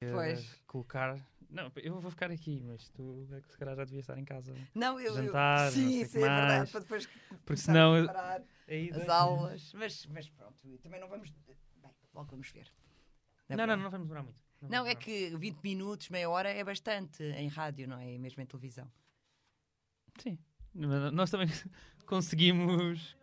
Pois. colocar. Não, eu vou ficar aqui, mas tu é que se calhar já devias estar em casa. Não, eu. eu- Jantar, não sim, sim, é verdade. Para depois Porque senão. a eu- preparar Aí as aulas. Mas, mas pronto, também não vamos. Bem, logo vamos ver. Não, não, não vamos demorar muito. Não, é demorar que 20 minutos, meia hora é bastante em rádio, não é? E mesmo em televisão. Sim. Nós também conseguimos.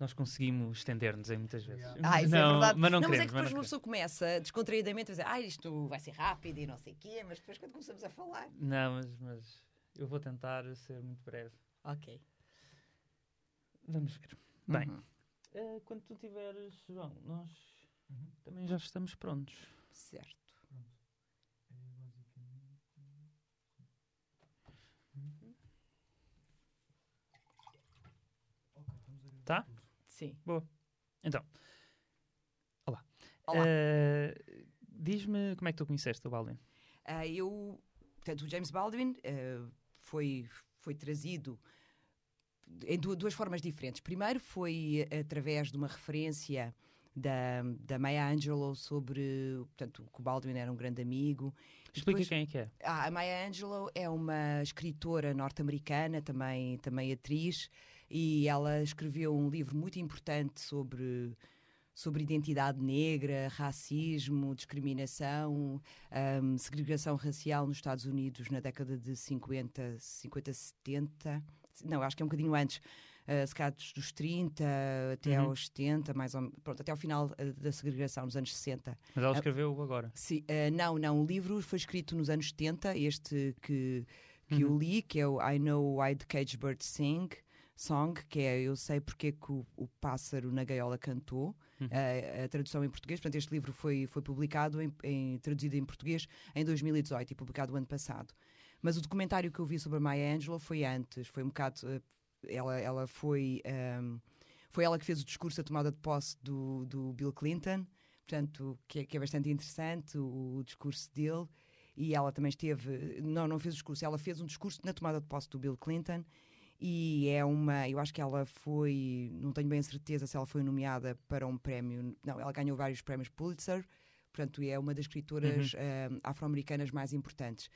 Nós conseguimos estender-nos em muitas vezes. Ah, isso não, é verdade. Mas não, mas é queremos. que depois não uma pessoa começa descontraídamente a dizer, ah, isto vai ser rápido e não sei o quê, mas depois quando começamos a falar. queremos. Não, mas, mas eu vou tentar ser muito breve. Ok. Vamos ver. Bem, Uhum. eh, quando tu tiveres, João, nós também já estamos prontos. Certo. Tá? Sim. Então, olá. Olá. Eh, Diz-me como é que tu conheceste o Baldwin? Ah, eu, portanto, o James Baldwin ah, foi, foi trazido em du- duas formas diferentes. Primeiro foi através de uma referência da, da Maya Angelou sobre, portanto, o Baldwin era um grande amigo. Explica Depois- quem é que é. Ah, a Maya Angelou é uma escritora norte-americana, também, também atriz, e ela escreveu um livro muito importante sobre, sobre identidade negra, racismo, discriminação, ahm, segregação racial nos Estados Unidos na década de 50, 50 70. Não, acho que é um bocadinho antes. Uh, se calhar dos dos 30 até Uhum. aos 70, mais ou, pronto, até ao final ah, da segregação, nos anos 60. Mas ela Ah, escreveu agora. Sim, eh, não, não. O livro foi escrito nos anos 70, este que, que eu Uhum. li, que é o I Know Why the Cage Bird Sing Song, que é Eu Sei Porque é que o, o Pássaro na Gaiola Cantou. Uhum. Eh, a tradução em português, portanto, este livro foi, foi publicado, em, em- traduzido em português em 2018 e publicado o ano passado. Mas o documentário que eu vi sobre a Maya Angelou foi antes, foi um bocado. Ela, ela foi. ehm, foi ela que fez o discurso da tomada de posse do, do Bill Clinton, portanto, que é, que é bastante interessante o, o discurso dele. E ela também esteve. Não, não fez o discurso, ela fez um discurso na tomada de posse do Bill Clinton. E é uma. Eu acho que ela foi. Não tenho bem a certeza se ela foi nomeada para um prémio. Não, ela ganhou vários prémios Pulitzer. Portanto, é uma das escritoras eh, afro-americanas mais importantes.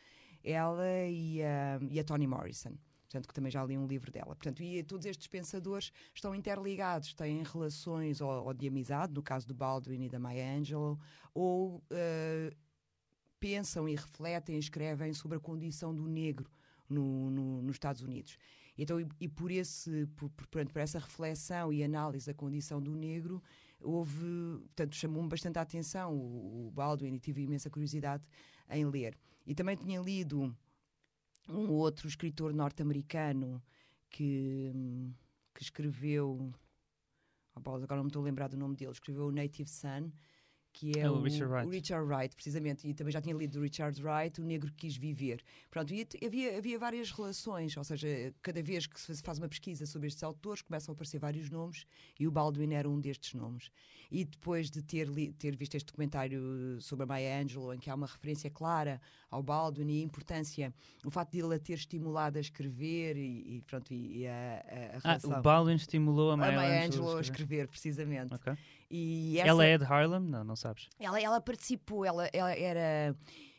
Ela e, a- e a Toni Morrison. Portanto, que também já li um livro dela. Portanto, e todos estes pensadores estão interligados, têm relações ou, ou de amizade, no caso do Baldwin e da Maya Angelou, ou eh, pensam e refletem e escrevem sobre a condição do negro no- no- nos Estados Unidos. Então, e, e por, esse, por, por- por essa reflexão e análise da condição do negro, houve, portanto, chamou-me bastante a atenção o, o Baldwin e tive imensa curiosidade em ler. E também tinha lido um outro escritor norte-americano que, que escreveu. Oh, agora não me estou a lembrar do nome dele. Escreveu o Native Son, que é É o Richard Wright. o Richard Wright, precisamente. E também já tinha lido do Richard Wright, O Negro Quis Viver. Pronto, e havia, havia várias relações, ou seja, cada vez que se faz uma pesquisa sobre estes autores, começam a aparecer vários nomes, e o Baldwin era um destes nomes. E depois de ter, li- ter visto este documentário sobre a Maya Angelou, em que há uma referência clara ao Baldwin e a importância, o facto de ele a ter estimulado a escrever e, e pronto, e, e a, a, a Ah, relação. o Baldwin estimulou a a Maya, Maya Angelou Angelou a escrever. escrever, precisamente. Ok. E essa- Ela é de Harlem? Não, não sabes. ela, ela participou, ela, ela era.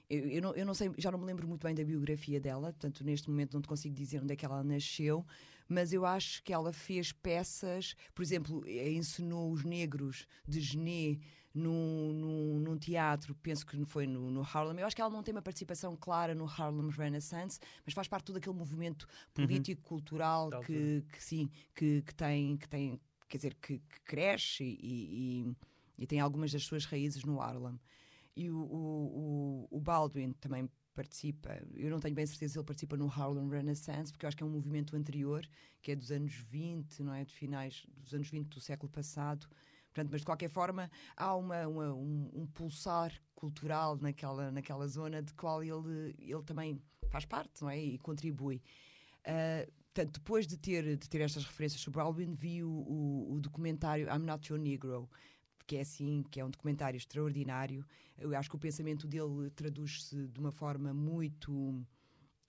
Eu, eu não, eu não sei, já não me lembro muito bem da biografia dela, portanto, neste momento não te consigo dizer onde é que ela nasceu, mas eu acho que ela fez peças, por exemplo, eh, ensinou os negros de Gené num, num, num teatro, penso que foi no, no Harlem. Eu acho que ela não tem uma participação clara no Harlem Renaissance, mas faz parte de todo aquele movimento político, cultural Da que, que sim, que, que tem, que tem, quer dizer, que, que cresce e- e, e tem algumas das suas raízes no Harlem. E o, o, o- Baldwin também participa, eu não tenho bem certeza se ele participa no Harlem Renaissance, porque eu acho que é um movimento anterior, que é dos anos 20, não é? De finais dos anos 20 do século passado. Portanto, mas de qualquer forma, há uma, uma- um, um pulsar cultural naquela, naquela zona de qual ele, ele também faz parte, não é? E contribui. Ah, portanto, depois de ter, de ter estas referências sobre Baldwin, vi o, o, o documentário I'm Not Your Negro, que é assim, que é um documentário extraordinário. Eu acho que o pensamento dele traduz-se de uma forma muito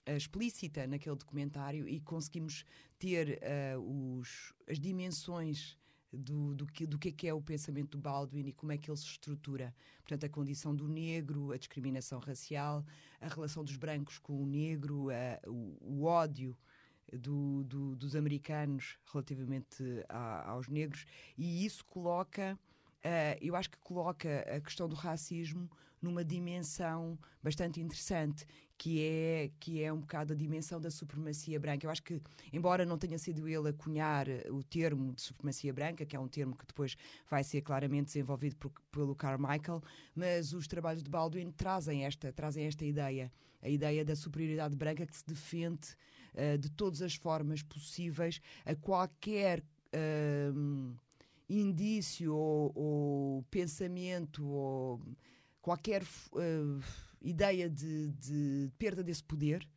eh, explícita naquele documentário e conseguimos ter eh, os, as dimensões do, do, que, do que é que é o pensamento do Baldwin e como é que ele se estrutura. Portanto, a condição do negro, a discriminação racial, a relação dos brancos com o negro, a, o, o, ódio do, do, dos americanos relativamente a, aos negros, e isso coloca. Uh, eu acho que coloca a questão do racismo numa dimensão bastante interessante que é, que é um bocado a dimensão da supremacia branca. Eu acho que, embora não tenha sido ele a cunhar eh, o termo de supremacia branca, que é um termo que depois vai ser claramente desenvolvido por, pelo Carmichael, mas os trabalhos de Baldwin trazem esta, trazem esta ideia, a ideia da superioridade branca que se defende uh, de todas as formas possíveis a qualquer. Uh, indício ou, ou, pensamento ou qualquer uh, ideia de, de perda desse poder,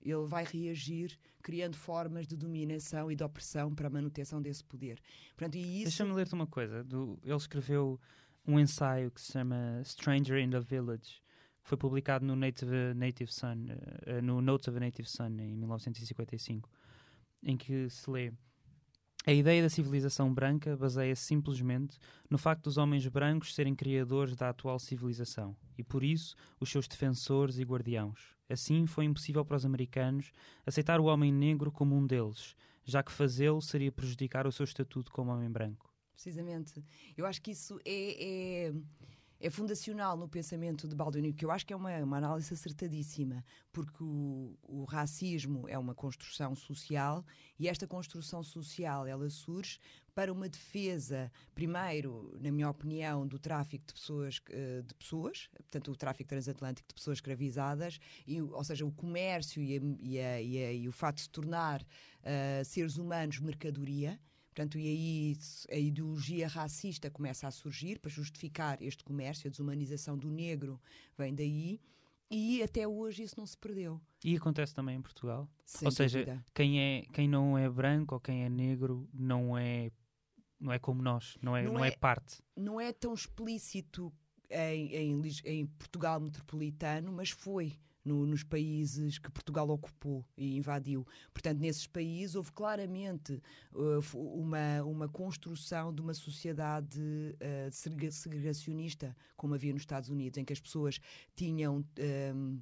ele vai reagir criando formas de dominação e de opressão para a manutenção desse poder. Portanto, isso... Deixa-me ler-te uma coisa. Do, ele escreveu um ensaio que se chama Stranger in the Village, que foi publicado no Native, Native Son, uh, no Notes of a Native Son, em 1955, em que se lê a ideia da civilização branca baseia-se simplesmente no facto dos homens brancos serem criadores da atual civilização e, por isso, os seus defensores e guardiãos. Assim, foi impossível para os americanos aceitar o homem negro como um deles, já que fazê-lo seria prejudicar o seu estatuto como homem branco. Precisamente. Eu acho que isso é, é é fundacional no pensamento de Baldwin, que eu acho que é uma, uma análise acertadíssima, porque o, o, racismo é uma construção social e esta construção social ela surge para uma defesa, primeiro, na minha opinião, do tráfico de pessoas, eh, de pessoas portanto, o tráfico transatlântico de pessoas escravizadas, e, ou seja, o comércio e, a, e, a, e, a, e o fato de tornar uh, seres humanos mercadoria Portanto, e aí a ideologia racista começa a surgir para justificar este comércio, a desumanização do negro vem daí. E até hoje isso não se perdeu. E acontece também em Portugal. Sem ou seja, quem, é, quem não é branco ou quem é negro não é, não é como nós, não é, não, não é, é, parte. Não é tão explícito em, em, em Portugal metropolitano, mas foi no, nos países que Portugal ocupou e invadiu. Portanto, nesses países houve claramente uh, uma, uma construção de uma sociedade uh, segregacionista, como havia nos Estados Unidos, em que as pessoas tinham. Um,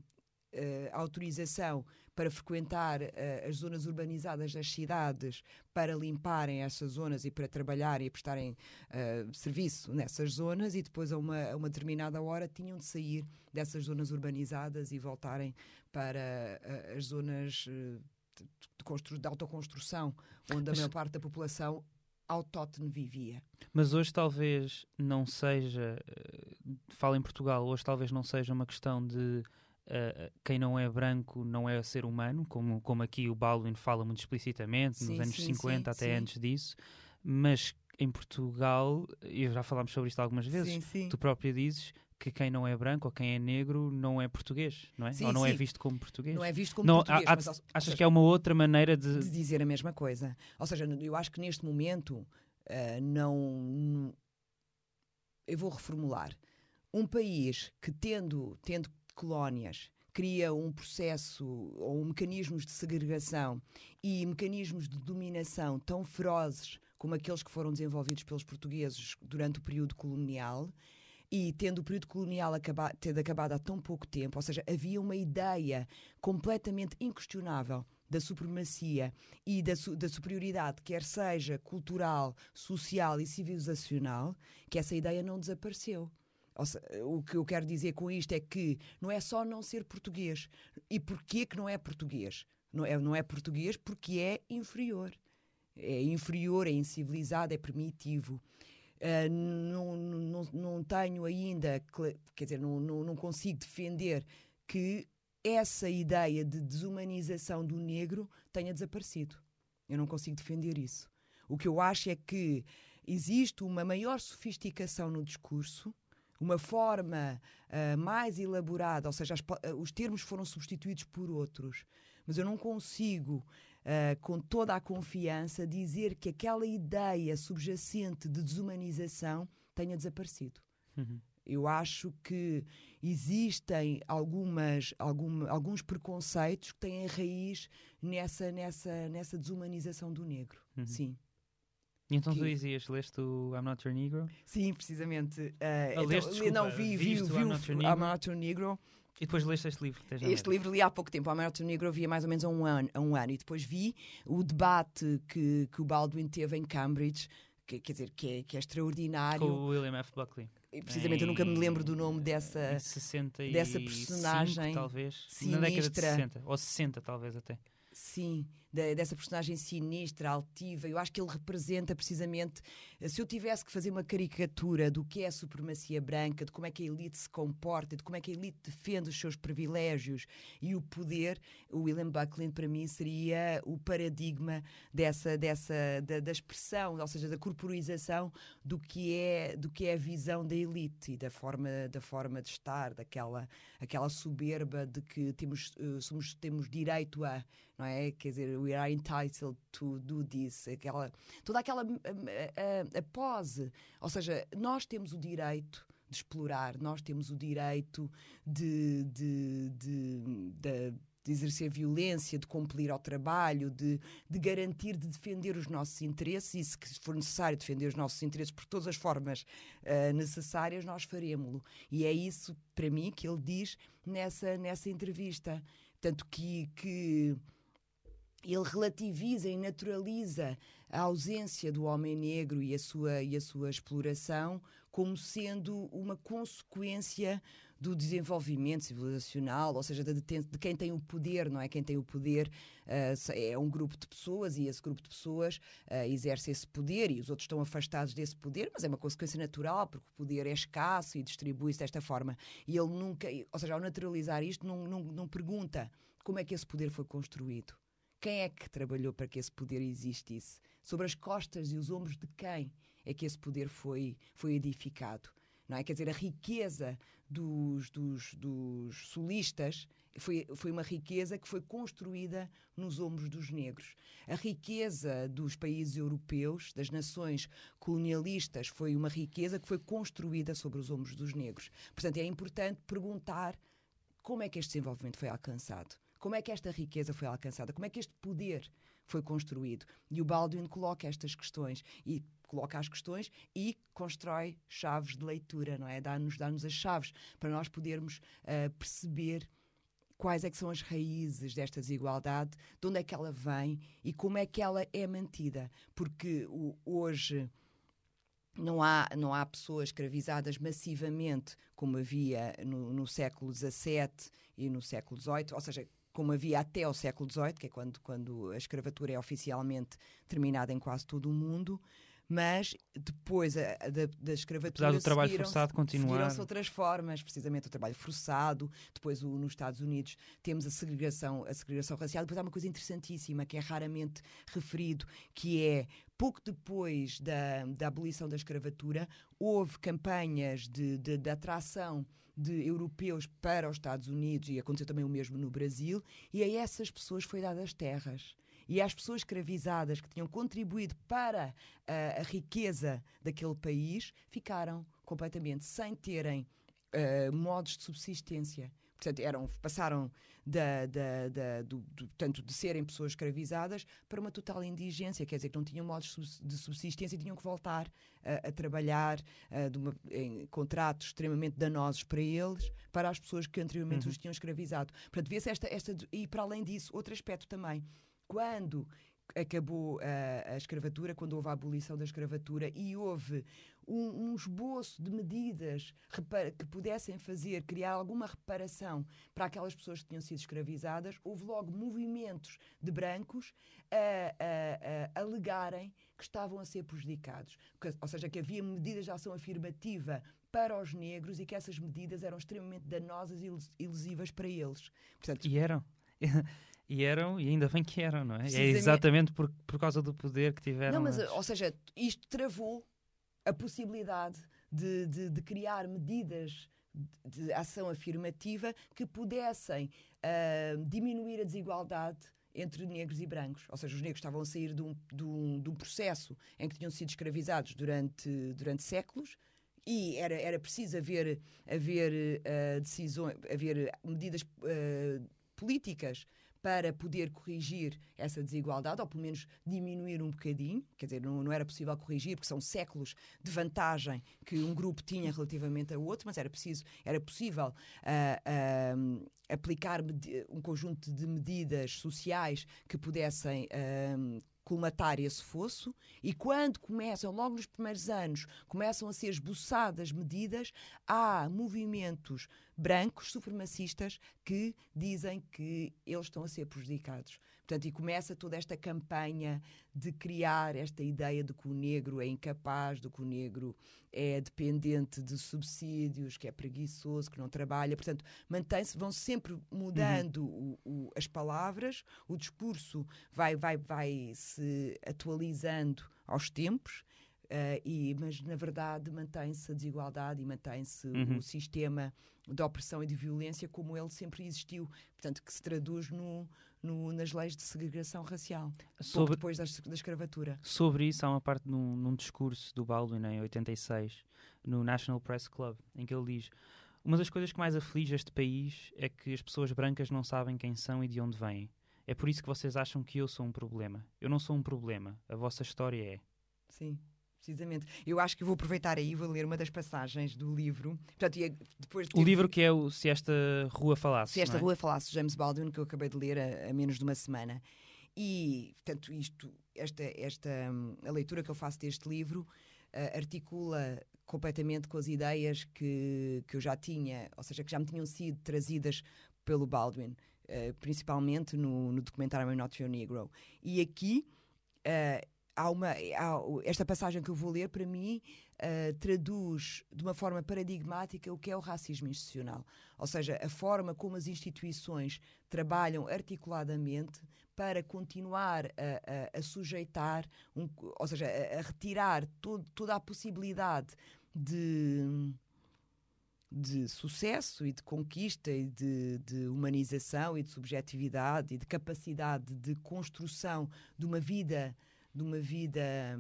Uh, autorização para frequentar uh, as zonas urbanizadas das cidades, para limparem essas zonas e para trabalhar e prestarem uh, serviço nessas zonas, e depois, a uma, a uma determinada hora, tinham de sair dessas zonas urbanizadas e voltarem para as zonas de, de, de autoconstrução, onde a maior parte da população autóctone vivia. Mas hoje talvez não seja, fala em Portugal, hoje talvez não seja uma questão de uh, quem não é branco não é ser humano, como, como aqui o Baldwin fala muito explicitamente, sim, nos anos sim, 50 sim, até antes disso, mas em Portugal, e já falámos sobre isto algumas vezes, tu próprio dizes que quem não é branco ou quem é negro não é português, não é? Sim, ou não é é visto como português. Não é visto como não, português. Há, mas, achas seja, que é uma outra maneira de... de... dizer a mesma coisa? Ou seja, eu acho que neste momento uh, não. Eu vou reformular. Um país que tendo, tendo colónias cria um processo ou mecanismos de segregação e mecanismos de dominação tão ferozes como aqueles que foram desenvolvidos pelos portugueses durante o período colonial e tendo o período colonial acabado, tendo acabado há tão pouco tempo, ou seja, havia uma ideia completamente inquestionável da supremacia e da, da, superioridade, quer seja cultural, social e civilizacional, que essa ideia não desapareceu. Seja, o que eu quero dizer com isto é que não é só não ser português. E porquê que não é português? Não é, não é português porque é inferior. É inferior, é incivilizado, é primitivo. Uh, não, não, não tenho ainda, quer dizer, não, não, não consigo defender que essa ideia de desumanização do negro tenha desaparecido. Eu não consigo defender isso. O que eu acho é que existe uma maior sofisticação no discurso uma forma uh, mais elaborada, ou seja, as, uh, os termos foram substituídos por outros, mas eu não consigo, uh, com toda a confiança, dizer que aquela ideia subjacente de desumanização tenha desaparecido. Uhum. Eu acho que existem algumas, algum, alguns preconceitos que têm raiz nessa, nessa, nessa desumanização do negro. Uhum. Sim. E então que- tu dizias, leste o I'm Not Your Negro? Sim, precisamente. Uh, Ah, leste, então, não, desculpa, vi, vi, viste vi, o I'm Not Your I'm Negro? Not Your Negro. E depois leste este livro Este livro li há pouco tempo, A Marathon Negro, eu via mais ou menos há um ano, há um ano. E depois vi o debate que, que o Baldwin teve em Cambridge, que, quer dizer, que é, que é extraordinário. Com o William F. Buckley. E, precisamente, eu nunca me lembro do nome dessa. Em 65, dessa personagem talvez. Na década de sinistra. 60. Ou 60, talvez até. Sim, dessa personagem sinistra, altiva. Eu acho que ele representa precisamente. Se eu tivesse que fazer uma caricatura do que é a supremacia branca, de como é que a elite se comporta, de como é que a elite defende os seus privilégios e o poder, o William Buckley para mim seria o paradigma dessa, dessa da, da expressão, ou seja, da corporização do que é do que é a visão da elite e da forma da forma de estar, daquela aquela soberba de que temos eh, somos temos direito a não é? Quer dizer, we are entitled to do this, aquela, toda aquela hum, a, a- a pose. Ou seja, nós temos o direito de explorar, nós temos o direito de, de, de, de- de exercer violência, de cumprir ao trabalho, de, de garantir, de defender os nossos interesses e, se for necessário defender os nossos interesses por todas as formas ah, necessárias, nós faremos-lo. E é isso, para mim, que ele diz nessa, nessa entrevista. Tanto que, que ele relativiza e naturaliza a ausência do homem negro e a sua, e a sua exploração como sendo uma consequência do desenvolvimento civilizacional, ou seja, de, de quem tem o poder, não é? Quem tem o poder ah, é um grupo de pessoas e esse grupo de pessoas ah, exerce esse poder e os outros estão afastados desse poder, mas é uma consequência natural, porque o poder é escasso e distribui-se desta forma. E ele nunca, ou seja, ao naturalizar isto, não, não, não pergunta como é que esse poder foi construído. Quem é que trabalhou para que esse poder existisse? Sobre as costas e os ombros de quem é que esse poder foi, foi edificado? Não é? Quer dizer, a riqueza dos, dos, dos solistas foi, foi uma riqueza que foi construída nos ombros dos negros. A riqueza dos países europeus, das nações colonialistas, foi uma riqueza que foi construída sobre os ombros dos negros. Portanto, é importante perguntar como é que este desenvolvimento foi alcançado. Como é que esta riqueza foi alcançada? Como é que este poder foi construído? E o Baldwin coloca estas questões e coloca as questões e constrói chaves de leitura, não é? Dá-nos dá as chaves para nós podermos ah, perceber quais é que são as raízes desta desigualdade, de onde é que ela vem e como é que ela é mantida. Porque o- hoje não há, não há pessoas escravizadas massivamente como havia no, no século XVII e no século XVIII, ou seja, como havia até o século XVIII, que é quando, quando a escravatura é oficialmente terminada em quase todo o mundo, mas depois a, a da, da escravatura Apesar do trabalho forçado continuar. Seguiram-se outras formas, precisamente o trabalho forçado, depois o- nos Estados Unidos temos a segregação, a segregação racial, depois há uma coisa interessantíssima que é raramente referido, que é pouco depois da, da abolição da escravatura, houve campanhas de, de, de atração de europeus para os Estados Unidos e aconteceu também o mesmo no Brasil, e a essas pessoas foi dadas terras. E às pessoas escravizadas que tinham contribuído para a, a riqueza daquele país ficaram completamente sem terem eh, modos de subsistência. Portanto, eram, passaram da, da, da- do, do- tanto de serem pessoas escravizadas para uma total indigência, quer dizer, que não tinham modos de subs- de subsistência e tinham que voltar a, a trabalhar de uma- em contratos extremamente danosos para eles, para as pessoas que anteriormente Uhum. os tinham escravizado. Portanto, vê-se esta, esta. E para além disso, outro aspecto também. Quando acabou a, a escravatura, quando houve a abolição da escravatura e houve um, um esboço de medidas que pudessem fazer, criar alguma reparação para aquelas pessoas que tinham sido escravizadas, houve logo movimentos de brancos a, a- a alegarem que estavam a ser prejudicados. Ou seja, que havia medidas de ação afirmativa para os negros e que essas medidas eram extremamente danosas e lesivas para eles. Portanto, E eram. E eram, e ainda bem que eram, não é? É exatamente por, por causa do poder que tiveram. Não, mas, antes. ou seja, isto travou a possibilidade de, de- de criar medidas de, ação afirmativa que pudessem ah, diminuir a desigualdade entre negros e brancos. Ou seja, os negros estavam a sair de um, de um- de um processo em que tinham sido escravizados durante, durante séculos e era, era preciso haver, haver ah, decisões, haver medidas ah, políticas para poder corrigir essa desigualdade, ou pelo menos diminuir um bocadinho. Quer dizer, não, não, era possível corrigir, porque são séculos de vantagem que um grupo tinha relativamente ao outro, mas era, preciso, era possível uh, uh, aplicar um conjunto de medidas sociais que pudessem. Uh, colmatar esse fosso e quando começam, logo nos primeiros anos, começam a ser esboçadas medidas, há movimentos brancos supremacistas que dizem que eles estão a ser prejudicados. Portanto, e começa toda esta campanha de criar esta ideia de que o negro é incapaz, de que o negro é dependente de subsídios, que é preguiçoso, que não trabalha. Portanto, mantém-se, vão sempre mudando uhum. o, o, as palavras, o discurso vai, vai, vai se atualizando aos tempos. Uh, e, mas na verdade mantém-se a desigualdade e mantém-se uhum. o sistema de opressão e de violência como ele sempre existiu, portanto que se traduz no, no, nas leis de segregação racial, sobre, depois da, da, escravatura. Sobre isso, há uma parte num, num, discurso do Baldwin em 86, no National Press Club, em que ele diz: Uma das coisas que mais aflige este país é que as pessoas brancas não sabem quem são e de onde vêm. É por isso que vocês acham que eu sou um problema. Eu não sou um problema. A vossa história é. Sim precisamente. Eu acho que vou aproveitar aí e vou ler uma das passagens do livro. Portanto, depois de ter... O livro que é o Se Esta Rua Falasse. Se Esta é? Rua Falasse, James Baldwin, que eu acabei de ler a, a, menos de uma semana. E, portanto, isto, esta, esta, a leitura que eu faço deste livro uh, articula completamente com as ideias que, que eu já tinha, ou seja, que já me tinham sido trazidas pelo Baldwin, uh, principalmente no, no documentário Not Your Negro. E aqui. Uh, há uma, há, esta passagem que eu vou ler, para mim, uh, traduz de uma forma paradigmática o que é o racismo institucional. Ou seja, a forma como as instituições trabalham articuladamente para continuar a, a, a sujeitar, um, ou seja, a, a retirar todo, toda a possibilidade de de sucesso e de conquista e de, de, humanização e de subjetividade e de capacidade de construção de uma vida de uma vida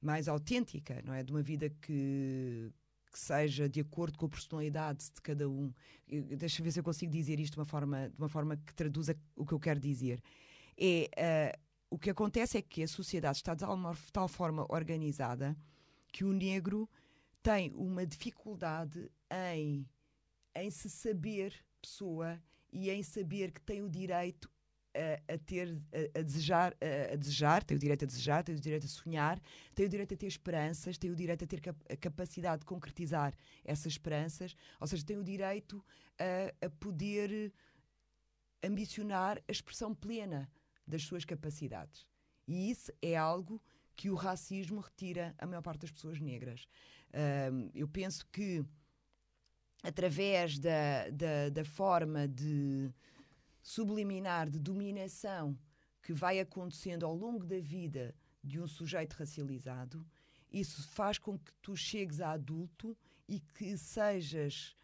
mais autêntica, não é? De uma vida que, que seja de acordo com a personalidade de cada um. Deixa eu ver se eu consigo dizer isto de uma forma, de uma forma que traduza o que eu quero dizer. É, uh, o que acontece é que a sociedade está de tal forma organizada que o negro tem uma dificuldade em, em se saber pessoa e em saber que tem o direito a, a ter, a, a desejar, a, desejar, tem o direito a desejar, tem o direito a sonhar, tem o direito a ter esperanças, tem o direito a ter cap a capacidade de concretizar essas esperanças, ou seja, tem o direito a, poder ambicionar a expressão plena das suas capacidades. E isso é algo que o racismo retira a maior parte das pessoas negras. Um, eu penso que através da, da, da forma de subliminar de dominação que vai acontecendo ao longo da vida de um sujeito racializado, isso faz com que tu chegues a adulto e que sejas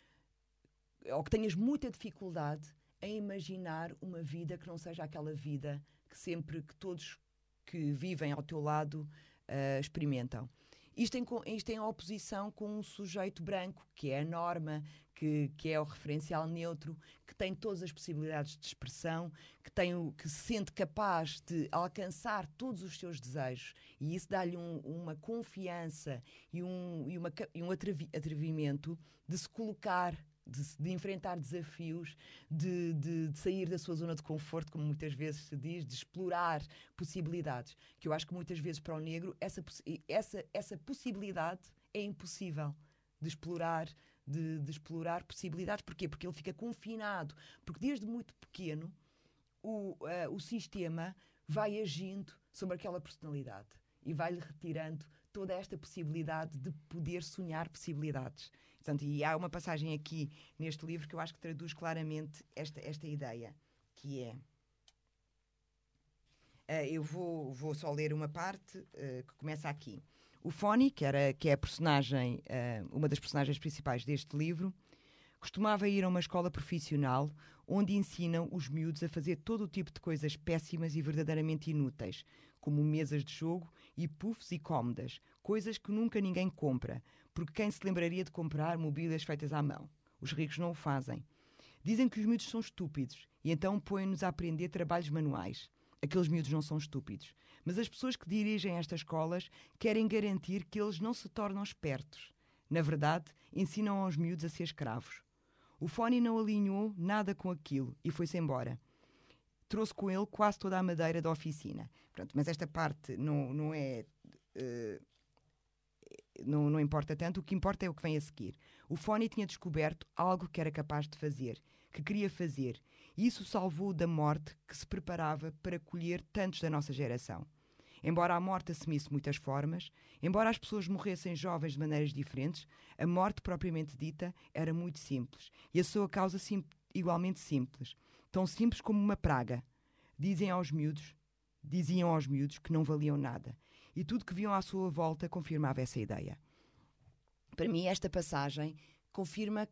ou que tenhas muita dificuldade em imaginar uma vida que não seja aquela vida que sempre que todos que vivem ao teu lado uh, experimentam. Isto em, isto em oposição com um sujeito branco, que é a norma, que, que é o referencial neutro, que tem todas as possibilidades de expressão, que, tem o, que se sente capaz de alcançar todos os seus desejos. E isso dá-lhe um, uma confiança e um, e uma, e um atrevimento de se colocar de, de, enfrentar desafios, de, de, de, sair da sua zona de conforto, como muitas vezes se diz, de explorar possibilidades. Que eu acho que muitas vezes para o negro essa, essa, essa possibilidade é impossível de explorar. De, de explorar possibilidades. Porquê? Porque ele fica confinado. Porque desde muito pequeno o, uh, o sistema vai agindo sobre aquela personalidade e vai-lhe retirando toda esta possibilidade de poder sonhar possibilidades. Portanto, e há uma passagem aqui neste livro que eu acho que traduz claramente esta, esta ideia, que é. Uh, eu vou, vou só ler uma parte uh, que começa aqui. O Foni, que, era, que é a personagem, uh, uma das personagens principais deste livro, costumava ir a uma escola profissional onde ensinam os miúdos a fazer todo o tipo de coisas péssimas e verdadeiramente inúteis, como mesas de jogo e puffs e cómodas, coisas que nunca ninguém compra, porque quem se lembraria de comprar mobílias feitas à mão? Os ricos não o fazem. Dizem que os miúdos são estúpidos e então põem-nos a aprender trabalhos manuais. Aqueles miúdos não são estúpidos. Mas as pessoas que dirigem estas escolas querem garantir que eles não se tornam espertos. Na verdade, ensinam aos miúdos a ser escravos. O Fone não alinhou nada com aquilo e foi-se embora. Trouxe com ele quase toda a madeira da oficina. Pronto, mas esta parte não, não é. Uh, não, não importa tanto, o que importa é o que vem a seguir. O Fone tinha descoberto algo que era capaz de fazer, que queria fazer, e isso salvou-o da morte que se preparava para colher tantos da nossa geração. Embora a morte assumisse muitas formas, embora as pessoas morressem jovens de maneiras diferentes, a morte propriamente dita era muito simples e a sua causa sim, igualmente simples, tão simples como uma praga. Dizem aos miúdos, diziam aos miúdos que não valiam nada, e tudo que viam à sua volta confirmava essa ideia. Para mim, esta passagem confirma,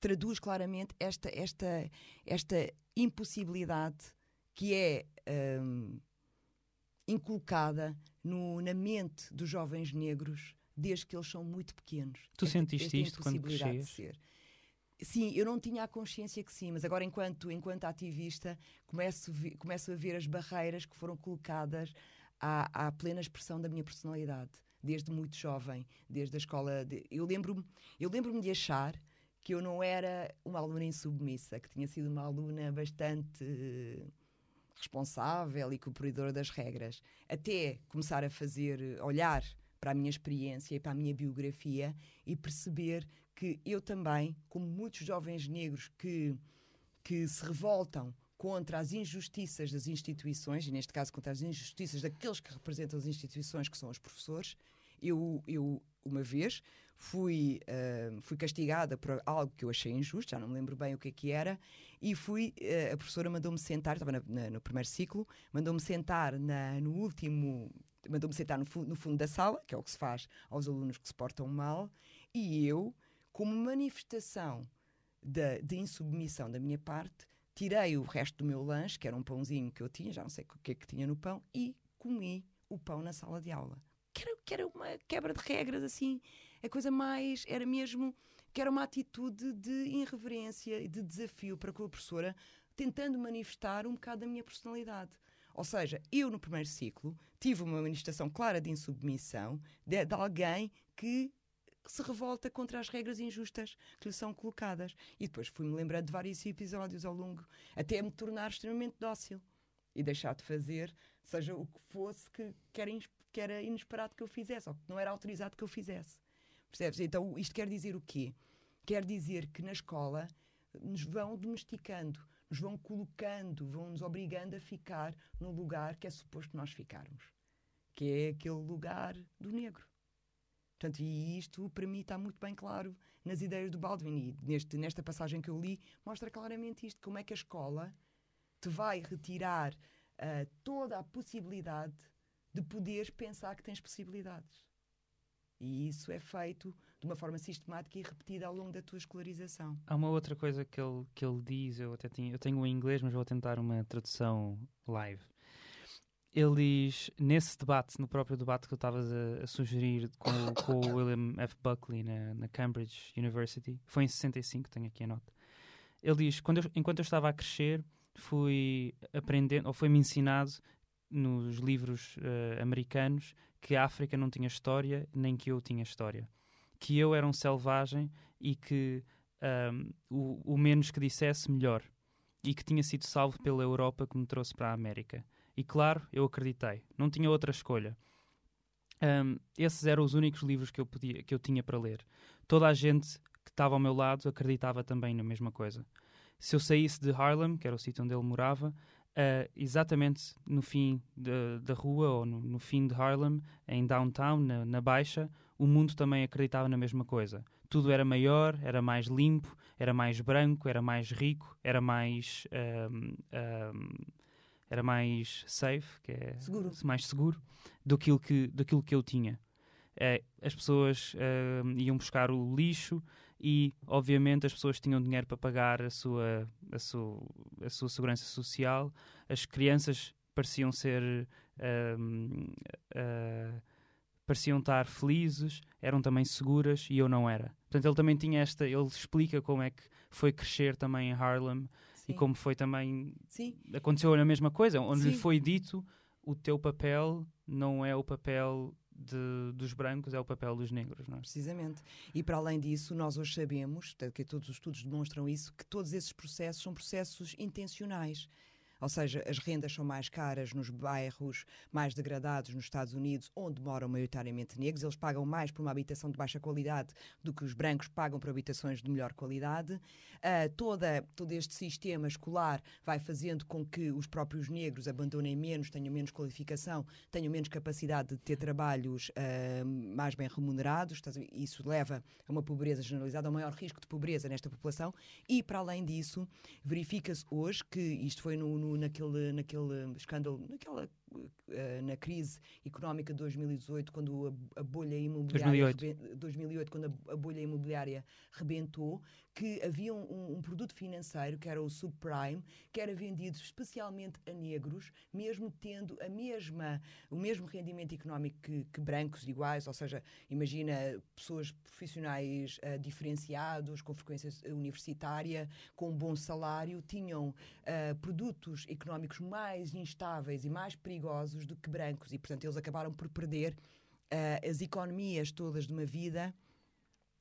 traduz claramente esta, esta, esta impossibilidade que é hum, inculcada no, na mente dos jovens negros desde que eles são muito pequenos. Tu esta, sentiste esta isto quando crescias? Sim, eu não tinha a consciência que sim, mas agora, enquanto, enquanto ativista, começo, começo a ver as barreiras que foram colocadas à, à plena expressão da minha personalidade, desde muito jovem, desde a escola. De, eu lembro-me eu lembro de achar que eu não era uma aluna insubmissa, que tinha sido uma aluna bastante responsável e cumpridora das regras, até começar a fazer, olhar para a minha experiência e para a minha biografia e perceber que eu também, como muitos jovens negros que, que se revoltam contra as injustiças das instituições, e neste caso contra as injustiças daqueles que representam as instituições, que são os professores, eu, eu uma vez fui, uh, fui castigada por algo que eu achei injusto, já não me lembro bem o que é que era, e fui, uh, a professora mandou-me sentar, estava na, na, no primeiro ciclo, mandou-me sentar na, no último, mandou-me sentar no, no fundo da sala, que é o que se faz aos alunos que se portam mal, e eu, como manifestação de, de insubmissão da minha parte, tirei o resto do meu lanche, que era um pãozinho que eu tinha, já não sei o que é que tinha no pão, e comi o pão na sala de aula. Que era, que era uma quebra de regras, assim, a coisa mais era mesmo que era uma atitude de irreverência e de desafio para com a professora, tentando manifestar um bocado da minha personalidade. Ou seja, eu no primeiro ciclo tive uma manifestação clara de insubmissão de, de alguém que se revolta contra as regras injustas que lhe são colocadas. E depois fui-me lembrando de vários episódios ao longo, até me tornar extremamente dócil e deixar de fazer, seja o que fosse que, que, era, que era inesperado que eu fizesse, ou que não era autorizado que eu fizesse. Percebes? Então isto quer dizer o quê? Quer dizer que na escola nos vão domesticando, nos vão colocando, vão nos obrigando a ficar no lugar que é suposto nós ficarmos, que é aquele lugar do negro. Portanto, e isto para mim está muito bem claro nas ideias do Baldwin e neste, nesta passagem que eu li mostra claramente isto, como é que a escola te vai retirar uh, toda a possibilidade de poderes pensar que tens possibilidades. E isso é feito de uma forma sistemática e repetida ao longo da tua escolarização. Há uma outra coisa que ele, que ele diz, eu até tenho, eu tenho em inglês, mas vou tentar uma tradução live. Ele diz, nesse debate, no próprio debate que eu estavas a, a, sugerir com, com o William F. Buckley na, na, Cambridge University, foi em 65, tenho aqui a nota. Ele diz: quando eu, enquanto eu estava a crescer, fui aprendendo, ou foi-me ensinado nos livros uh, americanos que a África não tinha história, nem que eu tinha história. Que eu era um selvagem e que um, o, o, menos que dissesse, melhor. E que tinha sido salvo pela Europa que me trouxe para a América. E claro, eu acreditei. Não tinha outra escolha. Um, esses eram os únicos livros que eu, podia, que eu tinha para ler. Toda a gente que estava ao meu lado acreditava também na mesma coisa. Se eu saísse de Harlem, que era o sítio onde ele morava, uh, exatamente no fim de, da rua ou no, no, fim de Harlem, em downtown, na, na, Baixa, o mundo também acreditava na mesma coisa. Tudo era maior, era mais limpo, era mais branco, era mais rico, era mais. Era mais safe, que é seguro. mais seguro do que, daquilo que eu tinha. Uh, as pessoas uh, iam buscar o lixo, e, obviamente, as pessoas tinham dinheiro para pagar a sua, a sua, a sua segurança social, as crianças pareciam ser. Uh, uh, pareciam estar felizes, eram também seguras e eu não era. Portanto, ele também tinha esta, ele explica como é que foi crescer também em Harlem Sim. e como foi também Sim. aconteceu a mesma coisa, onde Sim. lhe foi dito o teu papel não é o papel de, dos brancos, é o papel dos negros. Não é? Precisamente. E para além disso, nós hoje sabemos, que todos os estudos demonstram isso, que todos esses processos são processos intencionais. Ou seja, as rendas são mais caras nos bairros mais degradados nos Estados Unidos, onde moram maioritariamente negros. Eles pagam mais por uma habitação de baixa qualidade do que os brancos pagam por habitações de melhor qualidade. Uh, toda, todo este sistema escolar vai fazendo com que os próprios negros abandonem menos, tenham menos qualificação, tenham menos capacidade de ter trabalhos uh, mais bem remunerados. Isso leva a uma pobreza generalizada, a um maior risco de pobreza nesta população. E, para além disso, verifica-se hoje que isto foi no, no no, naquele, naquele escândalo, naquela na crise económica de 2018, quando a, bolha imobiliária 2008. 2008, quando a, bolha imobiliária rebentou, que havia um, um, produto financeiro que era o subprime, que era vendido especialmente a negros, mesmo tendo a mesma o mesmo rendimento económico que, que brancos iguais, ou seja, imagina pessoas profissionais uh, diferenciados, com frequência universitária, com um bom salário, tinham uh, produtos económicos mais instáveis e mais perigosos perigosos do que brancos. E, portanto, eles acabaram por perder uh, as economias todas de uma vida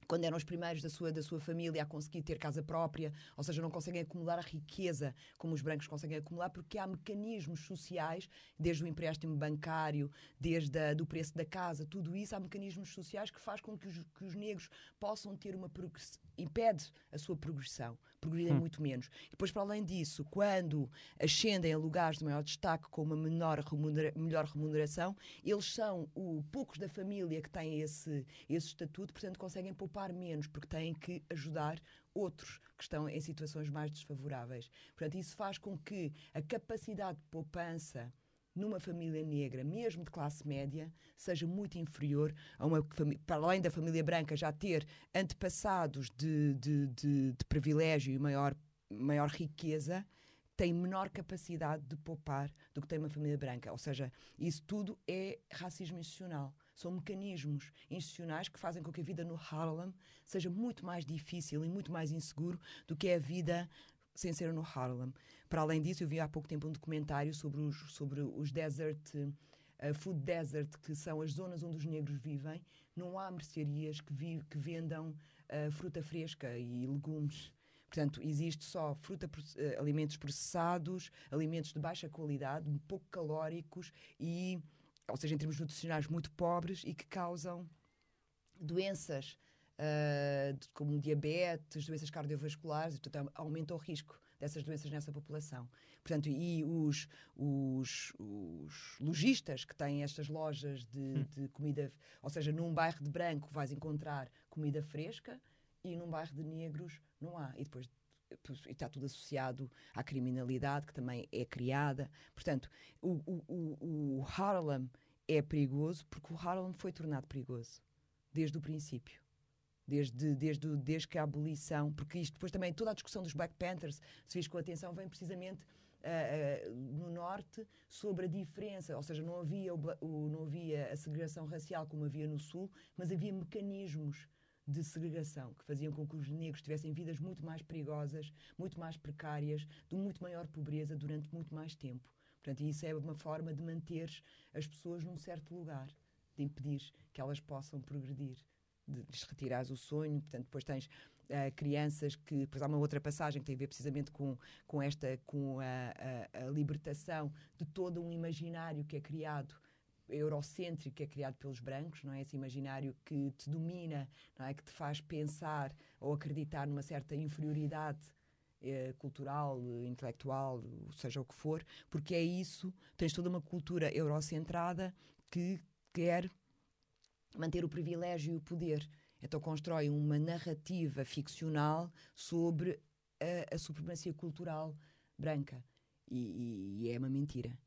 quando eram os primeiros da sua, da sua família a conseguir ter casa própria, ou seja, não conseguem acumular a riqueza como os brancos conseguem acumular, porque há mecanismos sociais, desde o empréstimo bancário, desde a, do preço da casa, tudo isso, há mecanismos sociais que faz com que os, que os negros possam ter uma progressão, impede a sua progressão, progredirem hum. muito menos. E depois, para além disso, quando ascendem a lugares de maior destaque com uma menor remunera, melhor remuneração, eles são o, poucos da família que têm esse, esse estatuto, portanto conseguem poupar menos, porque têm que ajudar outros que estão em situações mais desfavoráveis. Portanto, isso faz com que a capacidade de poupança numa família negra, mesmo de classe média, seja muito inferior a uma para além da família branca já ter antepassados de, de, de, de privilégio e maior, maior riqueza, tem menor capacidade de poupar do que tem uma família branca. Ou seja, isso tudo é racismo institucional. São mecanismos institucionais que fazem com que a vida no Harlem seja muito mais difícil e muito mais inseguro do que é a vida sem ser no Harlem. Para além disso, eu vi há pouco tempo um documentário sobre os, sobre os desert, uh, food desert, que são as zonas onde os negros vivem. Não há mercearias que, vi, que vendam uh, fruta fresca e legumes. Portanto, existe só fruta, uh, alimentos processados, alimentos de baixa qualidade, pouco calóricos e, ou seja, em termos nutricionais muito pobres e que causam doenças uh, como diabetes, doenças cardiovasculares, e, portanto, aumenta o risco dessas doenças nessa população. Portanto, e os, os, os lojistas que têm estas lojas de, hum. de, comida, ou seja, num bairro de branco vais encontrar comida fresca e num bairro de negros não há. E depois está tudo associado à criminalidade que também é criada. Portanto, o, o, o Harlem é perigoso porque o Harlem foi tornado perigoso desde o princípio desde, desde, desde que a abolição, porque isto depois também, toda a discussão dos Black Panthers, se fiz com atenção, vem precisamente uh, uh, no Norte sobre a diferença, ou seja, não havia, o, o, não havia a segregação racial como havia no Sul, mas havia mecanismos de segregação que faziam com que os negros tivessem vidas muito mais perigosas, muito mais precárias, de muito maior pobreza durante muito mais tempo. Portanto, isso é uma forma de manter as pessoas num certo lugar, de impedir que elas possam progredir de lhes retirares o sonho, portanto, depois tens uh, crianças que. Depois há uma outra passagem que tem a ver precisamente com, com esta, com a, a, a libertação de todo um imaginário que é criado eurocêntrico que é criado pelos brancos, não é? Esse imaginário que te domina, não é? Que te faz pensar ou acreditar numa certa inferioridade eh, cultural, intelectual, seja o que for, porque é isso, tens toda uma cultura eurocentrada que quer manter o privilégio e o poder. Então constrói uma narrativa ficcional sobre a, a supremacia cultural branca. E, e, é uma mentira.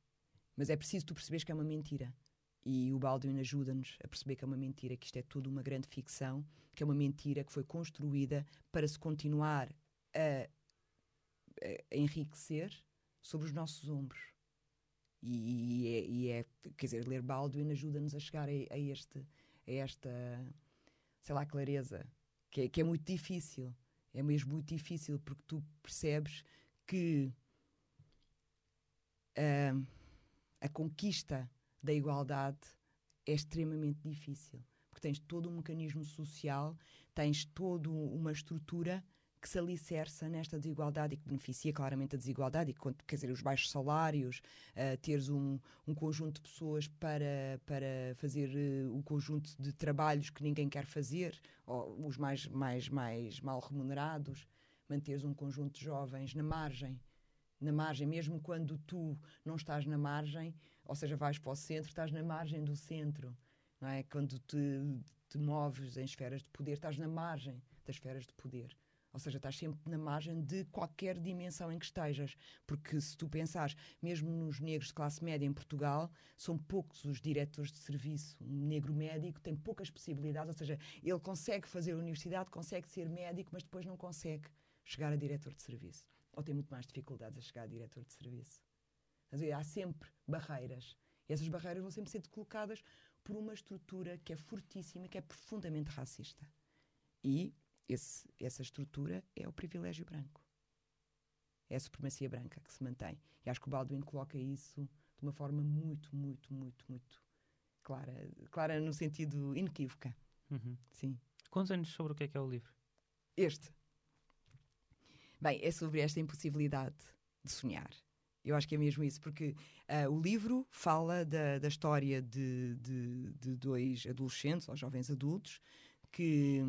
Mas é preciso tu perceberes que é uma mentira. E o Baldwin ajuda-nos a perceber que é uma mentira, que isto é tudo uma grande ficção, que é uma mentira que foi construída para se continuar a, a enriquecer sobre os nossos ombros. E, e, é, e é, quer dizer, ler Baldwin ajuda-nos a chegar a, a, este, a esta, sei lá, clareza, que é, que é muito difícil. É mesmo muito difícil porque tu percebes que uh, a conquista da igualdade é extremamente difícil. Porque tens todo um mecanismo social, tens toda uma estrutura que se alicerça nesta desigualdade e que beneficia claramente a desigualdade, e que, quer dizer, os baixos salários, uh, teres um, um conjunto de pessoas para, para fazer uh, o conjunto de trabalhos que ninguém quer fazer, ou os mais, mais, mais mal remunerados, manteres um conjunto de jovens na margem na margem, mesmo quando tu não estás na margem, ou seja, vais para o centro, estás na margem do centro, não é? Quando te, te moves em esferas de poder, estás na margem das esferas de poder. Ou seja, estás sempre na margem de qualquer dimensão em que estejas. Porque se tu pensares, mesmo nos negros de classe média em Portugal, são poucos os diretores de serviço. Um negro médico tem poucas possibilidades, ou seja, ele consegue fazer a universidade, consegue ser médico, mas depois não consegue chegar a diretor de serviço ou tem muito mais dificuldades a chegar a diretor de serviço. Há sempre barreiras. E essas barreiras vão sempre ser colocadas por uma estrutura que é fortíssima, que é profundamente racista. E esse, essa estrutura é o privilégio branco. É a supremacia branca que se mantém. E acho que o Baldwin coloca isso de uma forma muito, muito, muito, muito clara. Clara no sentido inequívoca. Uhum. Sim. Conta-nos sobre o que é que é o livro. Este. Bem, é sobre esta impossibilidade de sonhar. Eu acho que é mesmo isso, porque uh, o livro fala da, da história de, de, de, dois adolescentes, ou jovens adultos, que,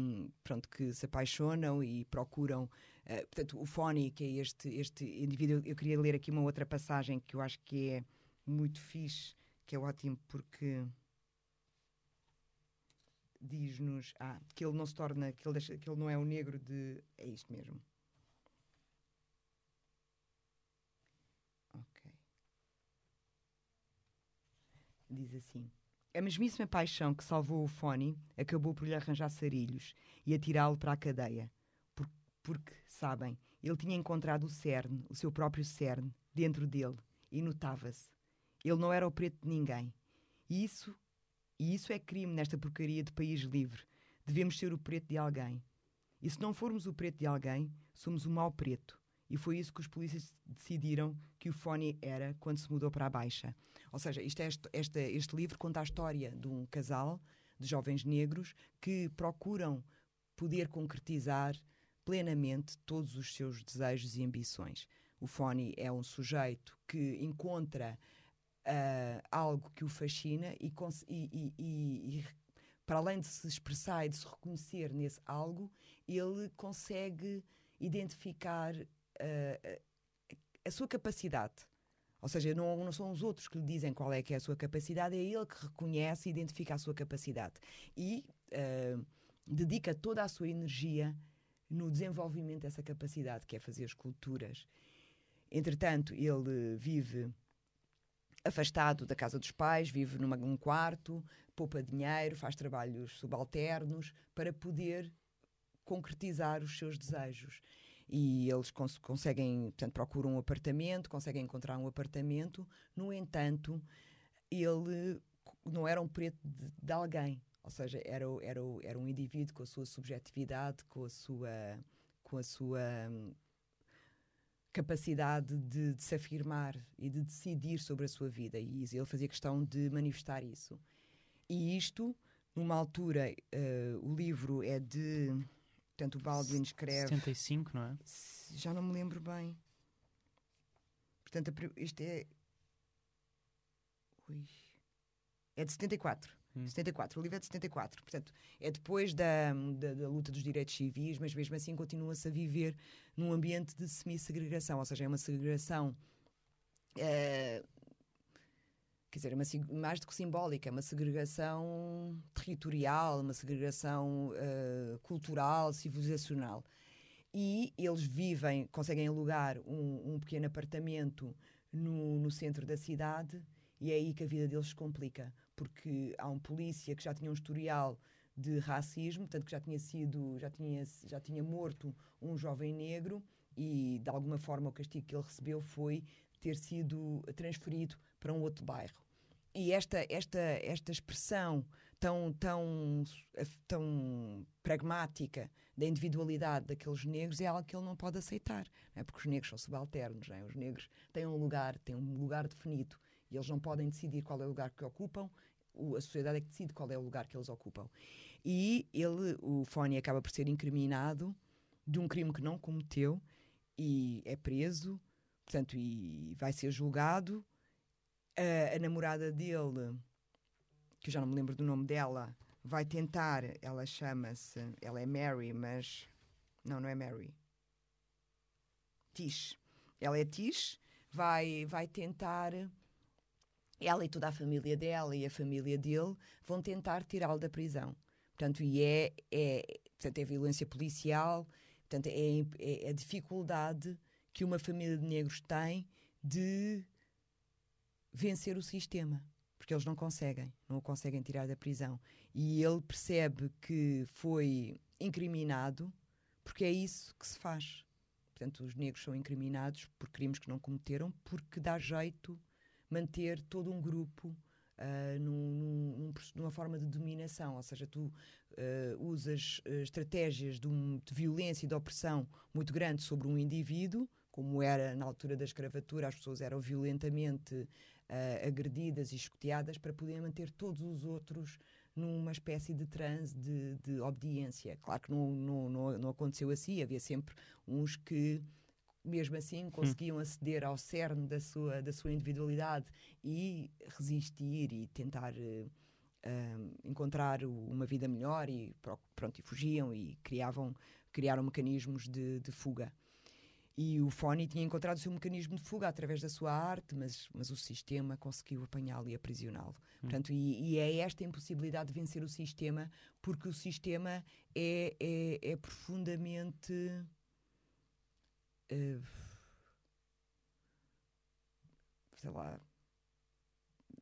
pronto, que se apaixonam e procuram. Uh, portanto, o que é este, este indivíduo, eu queria ler aqui uma outra passagem que eu acho que é muito fixe, que é ótimo, porque diz-nos ah, que ele não se torna, que ele, deixa, que ele não é o negro de. É isto mesmo. Diz assim: A mesmíssima paixão que salvou o Fone acabou por lhe arranjar sarilhos e atirá-lo para a cadeia. Por, porque, sabem, ele tinha encontrado o cerne, o seu próprio cerne, dentro dele, e notava-se. Ele não era o preto de ninguém. E isso, e isso é crime nesta porcaria de país livre. Devemos ser o preto de alguém. E se não formos o preto de alguém, somos o mau preto. E foi isso que os polícias decidiram que o Fone era quando se mudou para a Baixa. Ou seja, é este, este, este livro conta a história de um casal de jovens negros que procuram poder concretizar plenamente todos os seus desejos e ambições. O Fone é um sujeito que encontra uh, algo que o fascina e, e, e, e, para além de se expressar e de se reconhecer nesse algo, ele consegue identificar a sua capacidade. Ou seja, não, não, são os outros que lhe dizem qual é que é a sua capacidade, é ele que reconhece e identifica a sua capacidade. E uh, dedica toda a sua energia no desenvolvimento dessa capacidade, que é fazer esculturas. Entretanto, ele vive afastado da casa dos pais, vive num quarto, poupa dinheiro, faz trabalhos subalternos para poder concretizar os seus desejos e eles cons conseguem, portanto, procuram um apartamento, conseguem encontrar um apartamento. No entanto, ele não era um preto de, de alguém, ou seja, era, era, era um indivíduo com a sua subjetividade, com a sua, com a sua hum, capacidade de, de, se afirmar e de decidir sobre a sua vida. E ele fazia questão de manifestar isso. E isto, numa altura, uh, o livro é de Portanto, o Baldwin escreve. 75, não é? Já não me lembro bem. Portanto, isto é. Ui. É de 74. Hum. 74. O livro é de 74. Portanto, é depois da, da, da luta dos direitos civis, mas mesmo assim continua-se a viver num ambiente de semi-segregação. Ou seja, é uma segregação. Uh, quer dizer, é uma, mais do que simbólica, é uma segregação territorial, uma segregação uh, cultural, civilizacional. E eles vivem, conseguem alugar um, um pequeno apartamento no, no, centro da cidade e é aí que a vida deles se complica, porque há um polícia que já tinha um historial de racismo, tanto que já tinha sido, já tinha, já tinha morto um jovem negro e de alguma forma o castigo que ele recebeu foi ter sido transferido para um outro bairro. E esta, esta, esta expressão tão, tão, tão pragmática da individualidade daqueles negros é algo que ele não pode aceitar, não é? porque os negros são subalternos, é? os negros têm um lugar, têm um lugar definido e eles não podem decidir qual é o lugar que ocupam, a sociedade é que decide qual é o lugar que eles ocupam. E ele, o Foni, acaba por ser incriminado de um crime que não cometeu e é preso, portanto, e vai ser julgado. A, a namorada dele que eu já não me lembro do nome dela, vai tentar, ela chama-se, ela é Mary, mas não, não é Mary. Tish. Ela é Tish, vai, vai tentar, ela e toda a família dela e a família dele vão tentar tirá-lo da prisão. Portanto, e é, é, portanto, é violência policial, portanto, é, é a dificuldade que uma família de negros tem de vencer o sistema porque eles não conseguem, não o conseguem tirar da prisão. E ele percebe que foi incriminado porque é isso que se faz. Portanto, os negros são incriminados por crimes que não cometeram porque dá jeito manter todo um grupo uh, num, num, numa forma de dominação. Ou seja, tu uh, usas uh, estratégias de, um, de violência e de opressão muito grande sobre um indivíduo, como era na altura da escravatura, as pessoas eram violentamente uh, agredidas e escoteadas para poder manter todos os outros numa espécie de transe de, de obediência. Claro que não, não, não, não, aconteceu assim, havia sempre uns que, mesmo assim, hum. conseguiam aceder ao cerne da sua, da sua individualidade e resistir e tentar. Uh, uh, encontrar uma vida melhor e pronto e fugiam e criavam criaram mecanismos de, de fuga e o Foni tinha encontrado o seu mecanismo de fuga através da sua arte, mas, mas o sistema conseguiu apanhá-lo e aprisioná-lo. Hum. Portanto, e, e, é esta impossibilidade de vencer o sistema, porque o sistema é, é, é profundamente. Uh, sei lá.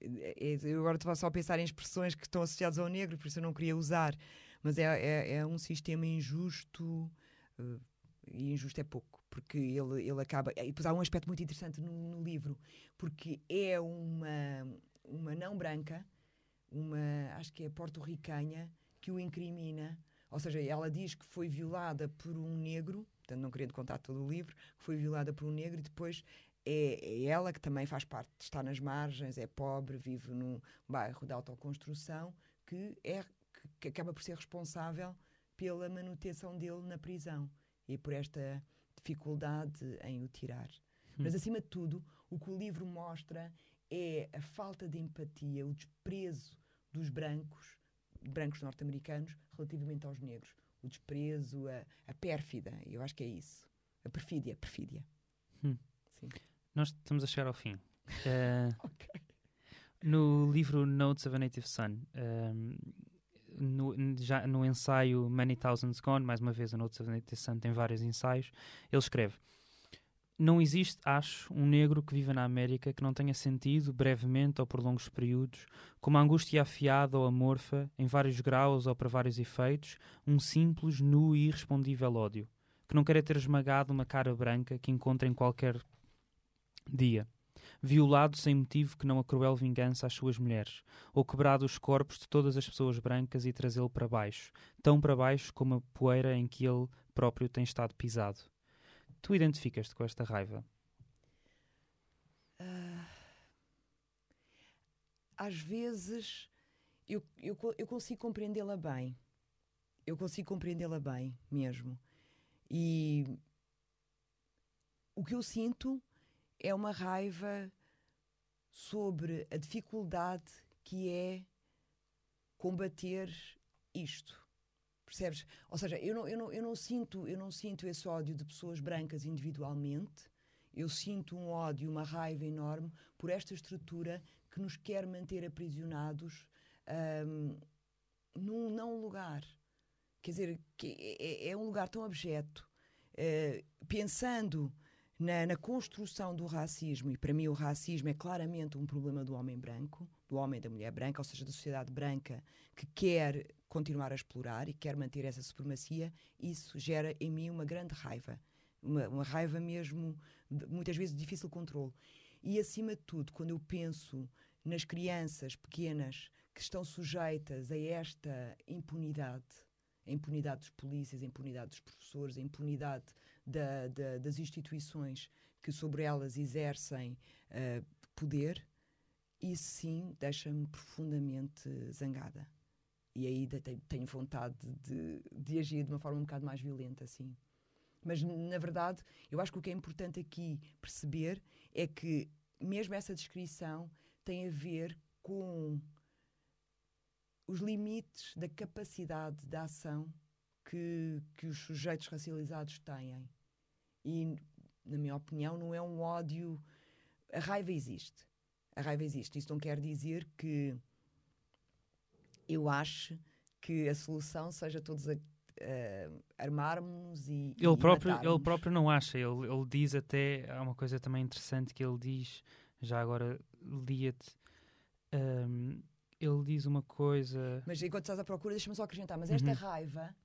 É, é, eu agora estou só a pensar em expressões que estão associadas ao negro, por isso eu não queria usar. Mas é, é, é um sistema injusto, uh, e injusto é pouco porque ele, ele acaba. E depois há um aspecto muito interessante no, no livro, porque é uma, uma não branca, uma, acho que é porto-ricanha, que o incrimina. Ou seja, ela diz que foi violada por um negro, portanto, não querendo contar todo o livro, que foi violada por um negro e depois é, é, ela que também faz parte, está nas margens, é pobre, vive num bairro de autoconstrução, que, é, que, que acaba por ser responsável pela manutenção dele na prisão e por esta dificuldade em o tirar. Hum. Mas, acima de tudo, o que o livro mostra é a falta de empatia, o desprezo dos brancos, brancos norte-americanos, relativamente aos negros. O desprezo, a, a pérfida, eu acho que é isso. A perfídia, a perfídia. Hum. Nós estamos a chegar ao fim. Uh, okay. No livro Notes of a Native Son, um, no, já no ensaio Many Thousands Gone, mais uma vez a Notes of Son tem vários ensaios, ele escreve não existe, acho, um negro que viva na América que não tenha sentido, brevemente ou por longos períodos, como angústia afiada ou amorfa, em vários graus ou para vários efeitos, um simples, nu e irrespondível ódio, que não quer ter esmagado uma cara branca que encontra em qualquer dia violado sem motivo que não a cruel vingança às suas mulheres, ou quebrado os corpos de todas as pessoas brancas e trazê-lo para baixo, tão para baixo como a poeira em que ele próprio tem estado pisado. Tu identificas-te com esta raiva? Uh, às vezes eu, eu, eu consigo compreendê-la bem. Eu consigo compreendê-la bem mesmo. E o que eu sinto é uma raiva sobre a dificuldade que é combater isto. Percebes? Ou seja, eu não, eu não, eu não, sinto, eu não sinto esse ódio de pessoas brancas individualmente. Eu sinto um ódio, uma raiva enorme por esta estrutura que nos quer manter aprisionados um, num não lugar. Quer dizer, que é, é, é um lugar tão abjeto. Uh, pensando na, na, construção do racismo, e para mim o racismo é claramente um problema do homem branco, do homem e da mulher branca, ou seja, da sociedade branca que quer continuar a explorar e quer manter essa supremacia, isso gera em mim uma grande raiva, uma, uma raiva mesmo, muitas vezes de difícil controle. E, acima de tudo, quando eu penso nas crianças pequenas que estão sujeitas a esta impunidade, a impunidade dos polícias, a impunidade dos professores, a impunidade da, da, das instituições que sobre elas exercem uh, poder, isso sim deixa-me profundamente zangada. E aí tenho vontade de, de agir de uma forma um bocado mais violenta, assim. Mas, na verdade, eu acho que o que é importante aqui perceber é que, mesmo essa descrição tem a ver com os limites da capacidade de ação que, que os sujeitos racializados têm. E, na minha opinião, não é um ódio. A raiva existe. A raiva existe. Isso não quer dizer que eu acho que a solução seja todos a, uh, armarmos e. Ele, e próprio, ele próprio não acha. Ele, ele diz até. Há uma coisa também interessante que ele diz, já agora lia-te. Um, ele diz uma coisa. Mas enquanto estás à procura, deixa-me só acrescentar. Mas esta uhum. raiva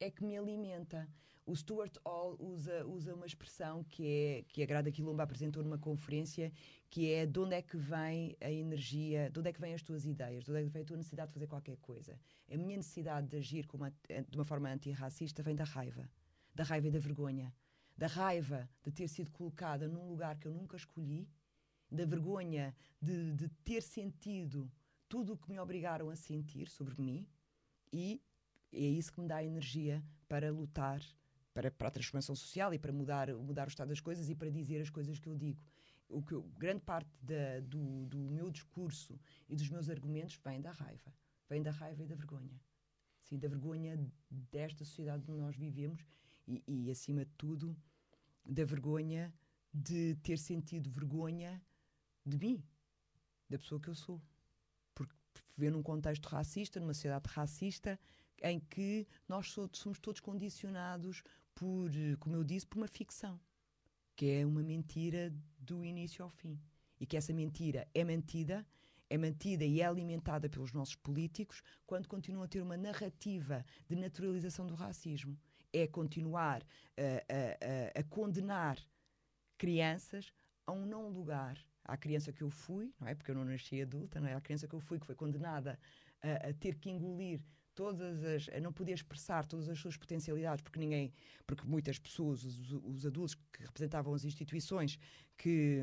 é que me alimenta. O Stuart Hall usa, usa uma expressão que, é, que a Grada Quilomba apresentou numa conferência, que é de onde é que vem a energia, de onde é que vêm as tuas ideias, de onde é que vem a tua necessidade de fazer qualquer coisa. A minha necessidade de agir uma, de uma forma antirracista vem da raiva. Da raiva e da vergonha. Da raiva de ter sido colocada num lugar que eu nunca escolhi, da vergonha de, de ter sentido tudo o que me obrigaram a sentir sobre mim e é isso que me dá energia para lutar para, para a transformação social e para mudar, mudar o estado das coisas e para dizer as coisas que eu digo. O que eu, grande parte da, do, do meu discurso e dos meus argumentos vem da raiva. Vem da raiva e da vergonha. Sim, da vergonha desta sociedade onde nós vivemos e, e, acima de tudo, da vergonha de ter sentido vergonha de mim, da pessoa que eu sou viver num contexto racista, numa sociedade racista, em que nós somos todos condicionados por, como eu disse, por uma ficção, que é uma mentira do início ao fim. E que essa mentira é mantida, é mantida e é alimentada pelos nossos políticos quando continuam a ter uma narrativa de naturalização do racismo. É continuar a, a, a condenar crianças a um não lugar à criança que eu fui, não é? Porque eu não nasci adulta, não é? À criança que eu fui, que foi condenada a, a ter que engolir todas as a não poder expressar todas as suas potencialidades porque ninguém porque muitas pessoas os, os adultos que representavam as instituições que,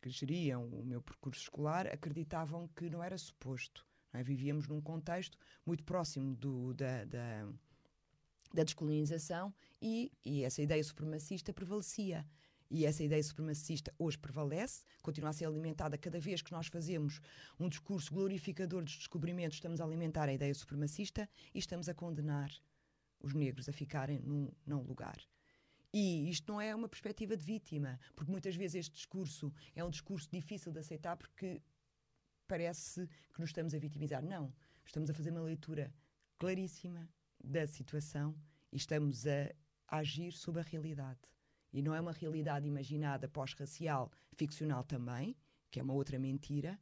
que geriam o meu percurso escolar acreditavam que não era suposto não é? vivíamos num contexto muito próximo do, da, da, da descolonização e, e essa ideia supremacista prevalecia e essa ideia supremacista hoje prevalece, continua a ser alimentada cada vez que nós fazemos um discurso glorificador dos descobrimentos, estamos a alimentar a ideia supremacista e estamos a condenar os negros a ficarem num não lugar. E isto não é uma perspectiva de vítima, porque muitas vezes este discurso é um discurso difícil de aceitar porque parece que nos estamos a vitimizar. Não, estamos a fazer uma leitura claríssima da situação e estamos a agir sobre a realidade e não é uma realidade imaginada pós-racial, ficcional também, que é uma outra mentira.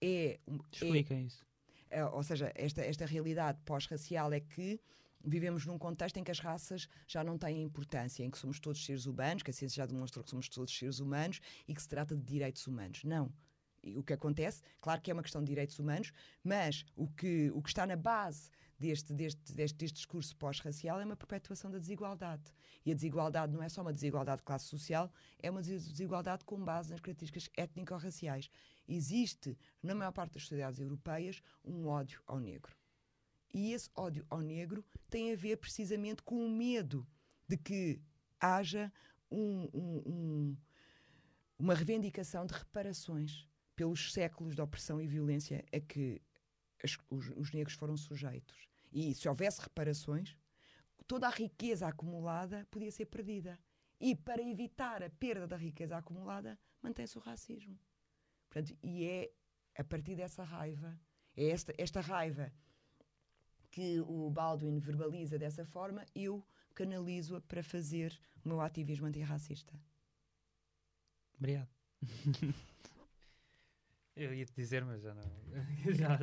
É, Explica é, isso. É, ou seja, esta, esta realidade pós-racial é que vivemos num contexto em que as raças já não têm importância, em que somos todos seres humanos, que a ciência já demonstrou que somos todos seres humanos e que se trata de direitos humanos. Não. E o que acontece, claro que é uma questão de direitos humanos, mas o que, o que está na base deste, deste, deste, deste discurso pós-racial é uma perpetuação da desigualdade. E a desigualdade não é só uma desigualdade de classe social, é uma desigualdade com base nas características étnico-raciais. Existe, na maior parte das sociedades europeias, um ódio ao negro. E esse ódio ao negro tem a ver precisamente com o medo de que haja um, um, um, uma reivindicação de reparações pelos séculos de opressão e violência a que as, os, os negros foram sujeitos. E se houvesse reparações, toda a riqueza acumulada podia ser perdida. E para evitar a perda da riqueza acumulada, mantém-se o racismo. Portanto, e é a partir dessa raiva, é esta, esta raiva que o Baldwin verbaliza dessa forma, eu canalizo-a para fazer o meu ativismo antirracista. Obrigado. eu ia te dizer, mas já não. já,